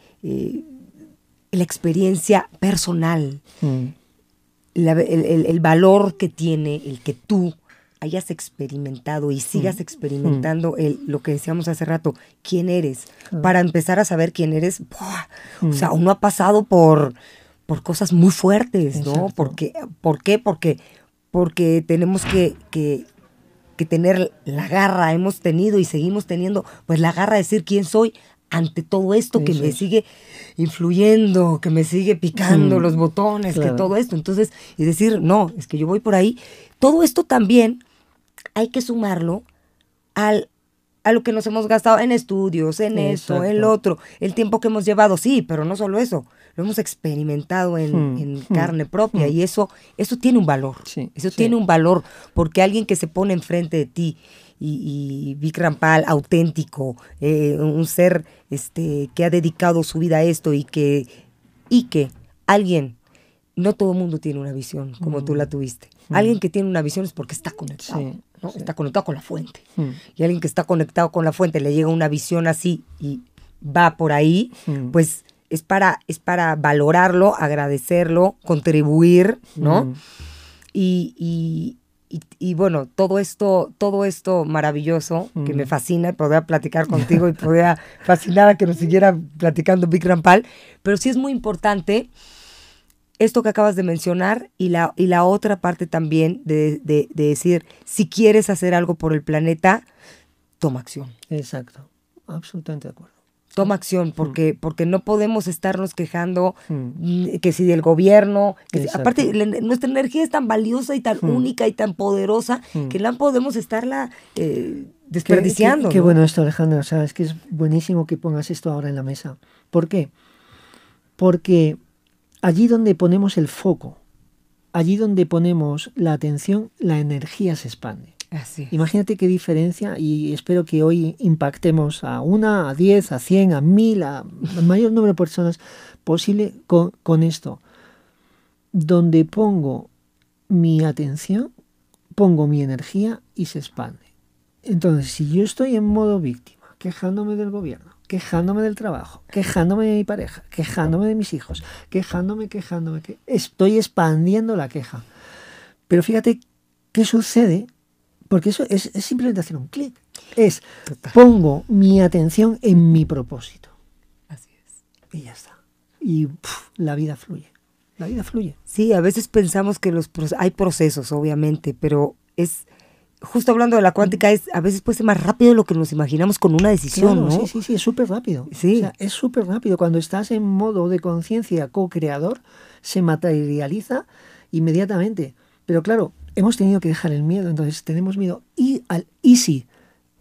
[SPEAKER 1] experiencia personal, mm. El, valor que tiene el que tú hayas experimentado y sigas mm. experimentando mm. lo que decíamos hace rato, quién eres, para empezar a saber quién eres. O sea, uno ha pasado por, por cosas muy fuertes, ¿no? Porque, ¿Por qué? Porque, porque tenemos que, que, que tener la garra, hemos tenido y seguimos teniendo, pues la garra de decir quién soy ante todo esto que me sigue influyendo, que me sigue picando los botones, que todo esto. Entonces, y decir, no, es que yo voy por ahí. Todo esto también hay que sumarlo al, a lo que nos hemos gastado en estudios, en esto, en lo otro, el tiempo que hemos llevado, sí, pero no solo eso, lo hemos experimentado en, hmm, hmm, carne propia hmm. y eso, eso tiene un valor, eso tiene un valor, porque alguien que se pone enfrente de ti y, y Vic Rampal auténtico, eh, un ser este, que ha dedicado su vida a esto y que, y que alguien, no todo el mundo tiene una visión como tú la mm. tuviste. Mm. Alguien que tiene una visión es porque está conectado, ¿no? está conectado con la fuente. Mm. Y alguien que está conectado con la fuente le llega una visión así y va por ahí, pues es para, es para valorarlo, agradecerlo, contribuir, ¿no? y, y, bueno, todo esto, todo esto maravilloso que me fascina, poder platicar contigo y poder fascinar que nos siguiera platicando Big Rampal, pero sí es muy importante esto que acabas de mencionar y la, y la otra parte también de, de decir, si quieres hacer algo por el planeta, toma acción.
[SPEAKER 2] Exacto, absolutamente de acuerdo
[SPEAKER 1] toma acción, porque, porque no podemos estarnos quejando mm. que si del gobierno, aparte nuestra energía es tan valiosa y tan mm. única y tan poderosa que no podemos estarla eh, desperdiciando.
[SPEAKER 2] Qué, bueno esto, Alejandra, o sea, es que es buenísimo que pongas esto ahora en la mesa. ¿Por qué? Porque allí donde ponemos el foco, allí donde ponemos la atención, la energía se expande. Imagínate qué diferencia y espero que hoy impactemos a una, a diez, a cien, a mil, a mayor número de personas posible con, esto. Donde pongo mi atención, pongo mi energía y se expande. Entonces, si yo estoy en modo víctima, quejándome del gobierno, quejándome del trabajo, quejándome de mi pareja, quejándome de mis hijos, quejándome, quejándome, que estoy expandiendo la queja. Pero fíjate qué sucede porque eso es, simplemente hacer un clic. Es pongo mi atención en mi propósito.
[SPEAKER 1] Así es.
[SPEAKER 2] Y ya está. Y la vida fluye. La vida fluye.
[SPEAKER 1] Sí, a veces pensamos que los hay procesos, obviamente, pero es justo hablando de la cuántica, es a veces puede ser más rápido de lo que nos imaginamos con una decisión, ¿no?
[SPEAKER 2] Sí, sí, sí, es súper rápido. Sí. O sea, es súper rápido. Cuando estás en modo de conciencia co-creador, se materializa inmediatamente. Pero claro, hemos tenido que dejar el miedo, entonces tenemos miedo. Y al easy.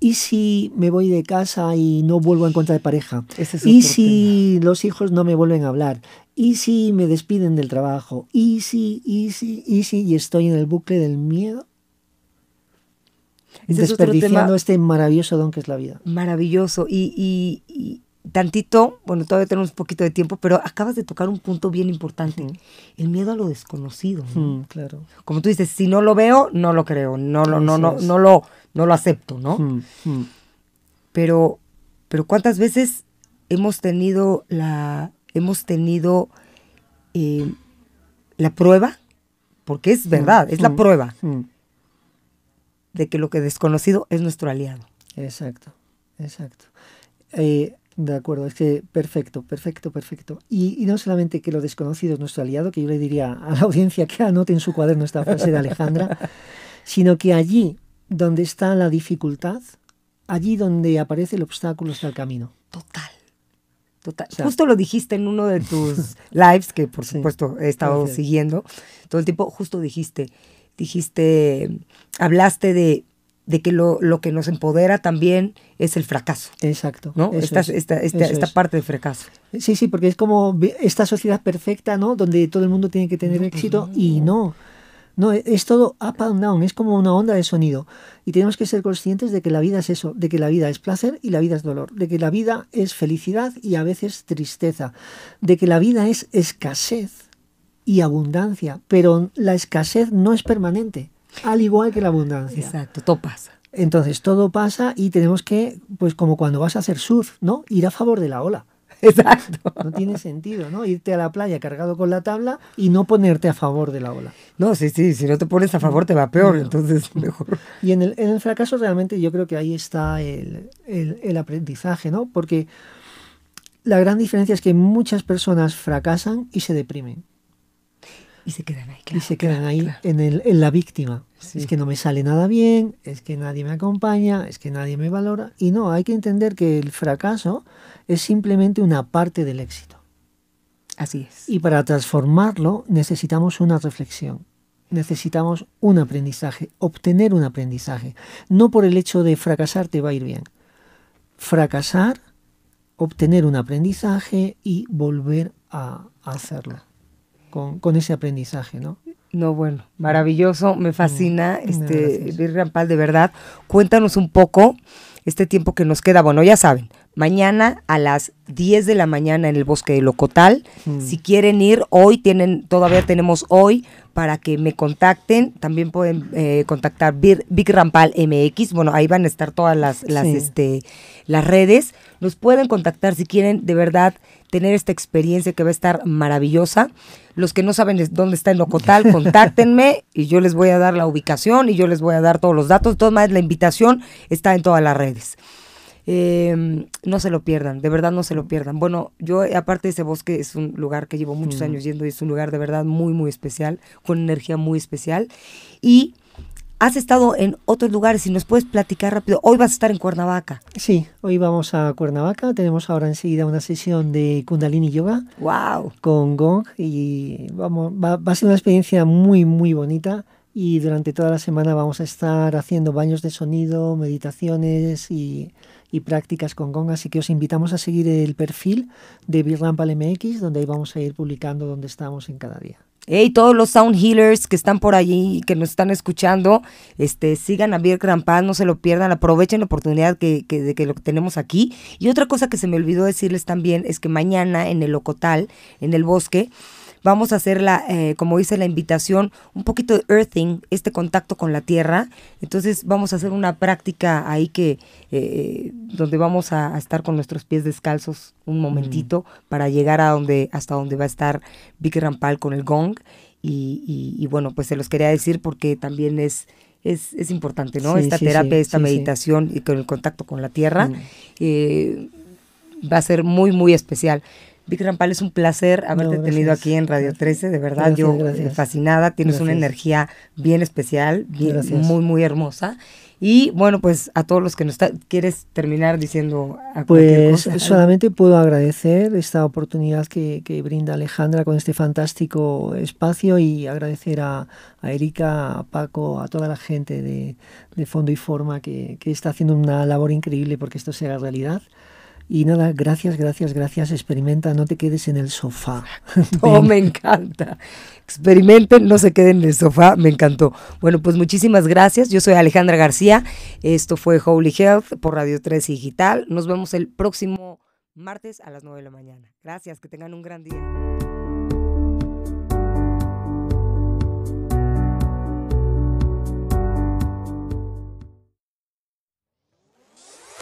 [SPEAKER 2] ¿Y si me voy de casa y no vuelvo a encontrar pareja? ¿Y si los hijos no me vuelven a hablar? ¿Y si me despiden del trabajo? ¿Y si, y si, y si, y estoy en el bucle del miedo? desperdiciando este maravilloso don que es la vida.
[SPEAKER 1] Maravilloso. Y, y, tantito, bueno, todavía tenemos un poquito de tiempo, pero acabas de tocar un punto bien importante, el miedo a lo desconocido.
[SPEAKER 2] Mm, claro.
[SPEAKER 1] Como tú dices, si no lo veo, no lo creo, no lo, no, no, no lo, no lo acepto, ¿no?
[SPEAKER 2] Mm, mm.
[SPEAKER 1] Pero, pero cuántas veces hemos tenido la, hemos tenido eh, la prueba, porque es verdad, es la prueba de que lo que desconocido es nuestro aliado.
[SPEAKER 2] Exacto, exacto. Eh, de acuerdo, es que perfecto, perfecto, perfecto. Y, y no solamente que lo desconocido es nuestro aliado, que yo le diría a la audiencia que anote en su cuaderno esta frase de Alejandra, sino que allí donde está la dificultad, allí donde aparece el obstáculo está el camino.
[SPEAKER 1] Total. Total.
[SPEAKER 2] O sea-
[SPEAKER 1] justo lo dijiste en uno de tus lives, que por
[SPEAKER 2] Sí,
[SPEAKER 1] supuesto he estado siguiendo todo el tiempo, justo dijiste, dijiste, hablaste de, de que lo, lo que nos empodera también es el fracaso,
[SPEAKER 2] Exacto.
[SPEAKER 1] ¿no? Esta,
[SPEAKER 2] es,
[SPEAKER 1] esta, esta, esta
[SPEAKER 2] es.
[SPEAKER 1] parte del fracaso.
[SPEAKER 2] Sí, sí, porque es como esta sociedad perfecta, ¿no? Donde todo el mundo tiene que tener éxito y no. No, e- es todo up and down, es como una onda de sonido. Y tenemos que ser conscientes de que la vida es eso, de que la vida es placer y la vida es dolor, de que la vida es felicidad y a veces tristeza, de que la vida es escasez y abundancia, pero la escasez no es permanente, al igual que la abundancia.
[SPEAKER 1] Exacto, todo pasa.
[SPEAKER 2] Entonces todo pasa y tenemos que, pues como cuando vas a hacer surf, ¿no? Ir a favor de la ola.
[SPEAKER 1] Exacto.
[SPEAKER 2] No tiene sentido, ¿no? Irte a la playa cargado con la tabla y no ponerte a favor de la ola.
[SPEAKER 1] No, sí, sí, si no te pones a favor te va peor, entonces mejor.
[SPEAKER 2] Y en el, en el fracaso realmente yo creo que ahí está el, el- el aprendizaje, ¿no? Porque la gran diferencia es que muchas personas fracasan y se deprimen.
[SPEAKER 1] Y se quedan ahí,
[SPEAKER 2] y
[SPEAKER 1] claro.
[SPEAKER 2] se quedan ahí
[SPEAKER 1] claro.
[SPEAKER 2] en, el, en la víctima.
[SPEAKER 1] Sí.
[SPEAKER 2] Es que no me sale nada bien, es que nadie me acompaña, es que nadie me valora. Y no, hay que entender que el fracaso es simplemente una parte del éxito.
[SPEAKER 1] Así es.
[SPEAKER 2] Y para transformarlo necesitamos una reflexión, necesitamos un aprendizaje, obtener un aprendizaje. No por el hecho de fracasar te va a ir bien. Fracasar, obtener un aprendizaje y volver a hacerlo con, con ese aprendizaje, ¿no?
[SPEAKER 1] No, bueno, maravilloso, me fascina,
[SPEAKER 2] Mm,
[SPEAKER 1] este, Rampal, de verdad. Cuéntanos un poco este tiempo que nos queda. Bueno, ya saben, mañana a las 10 de la mañana en el Bosque de Locotal.
[SPEAKER 2] Mm.
[SPEAKER 1] Si quieren ir, hoy tienen, todavía tenemos hoy para que me contacten. También pueden eh, contactar Big Rampal MX. Bueno, ahí van a estar todas las, las,
[SPEAKER 2] Sí.
[SPEAKER 1] este, las redes. Nos pueden contactar si quieren de verdad tener esta experiencia que va a estar maravillosa. Los que no saben dónde está el Locotal, contáctenme y yo les voy a dar la ubicación y yo les voy a dar todos los datos. De todas maneras, la invitación está en todas las redes. Eh, no se lo pierdan, de verdad no se lo pierdan. Bueno, yo aparte de ese bosque es un lugar que llevo muchos
[SPEAKER 2] Mm.
[SPEAKER 1] años yendo y es un lugar de verdad muy, muy especial, con energía muy especial. Y has estado en otros lugares y nos puedes platicar rápido. Hoy vas a estar en Cuernavaca.
[SPEAKER 2] Sí, hoy vamos a Cuernavaca, tenemos ahora enseguida una sesión de Kundalini Yoga
[SPEAKER 1] ¡Wow!
[SPEAKER 2] con Gong y vamos, va, va a ser una experiencia muy, muy bonita y durante toda la semana vamos a estar haciendo baños de sonido, meditaciones y, y prácticas con Gong, así que os invitamos a seguir el perfil de Birrampal MX, donde ahí vamos a ir publicando dónde estamos en cada día.
[SPEAKER 1] Hey, todos los sound healers que están por allí y que nos están escuchando, este, sigan a Bier Paz, no se lo pierdan, aprovechen la oportunidad que, que- de que lo tenemos aquí. Y otra cosa que se me olvidó decirles también es que mañana en el Locotal, en el bosque, vamos a hacer la, eh, como dice la invitación, un poquito de earthing, este contacto con la tierra. Entonces vamos a hacer una práctica ahí que, eh, donde vamos a, a estar con nuestros pies descalzos un momentito para llegar a donde, hasta donde va a estar Vicky Rampal con el gong. Y, y- y bueno, pues se los quería decir porque también es, es, es importante, ¿no?
[SPEAKER 2] Sí,
[SPEAKER 1] esta
[SPEAKER 2] sí,
[SPEAKER 1] terapia,
[SPEAKER 2] sí,
[SPEAKER 1] esta meditación y con el contacto con la tierra
[SPEAKER 2] Mm.
[SPEAKER 1] eh, va a ser muy, muy especial. Vic Rampal, es un placer haberte
[SPEAKER 2] No,
[SPEAKER 1] tenido
[SPEAKER 2] gracias.
[SPEAKER 1] aquí en Radio 13, de verdad,
[SPEAKER 2] Gracias,
[SPEAKER 1] yo
[SPEAKER 2] gracias.
[SPEAKER 1] eh, fascinada, tienes una
[SPEAKER 2] Gracias.
[SPEAKER 1] energía bien especial, bien-
[SPEAKER 2] Gracias.
[SPEAKER 1] muy, muy hermosa. Y bueno, pues a todos los que nos está, quieres terminar diciendo a
[SPEAKER 2] Pues
[SPEAKER 1] cosa?
[SPEAKER 2] solamente puedo agradecer esta oportunidad que, que brinda Alejandra con este fantástico espacio y agradecer a, a Erika, a Paco, a toda la gente de, de Fondo y Forma que, que está haciendo una labor increíble porque esto sea realidad. Y nada, gracias, gracias, gracias. Experimenta, no te quedes en el sofá.
[SPEAKER 1] Oh, me encanta. Experimenten, no se queden en el sofá, me encantó. Bueno, pues muchísimas gracias. Yo soy Alejandra García. Esto fue Holy Health por Radio 13 Digital. Nos vemos el próximo martes a las 9 de la mañana. Gracias, que tengan un gran día.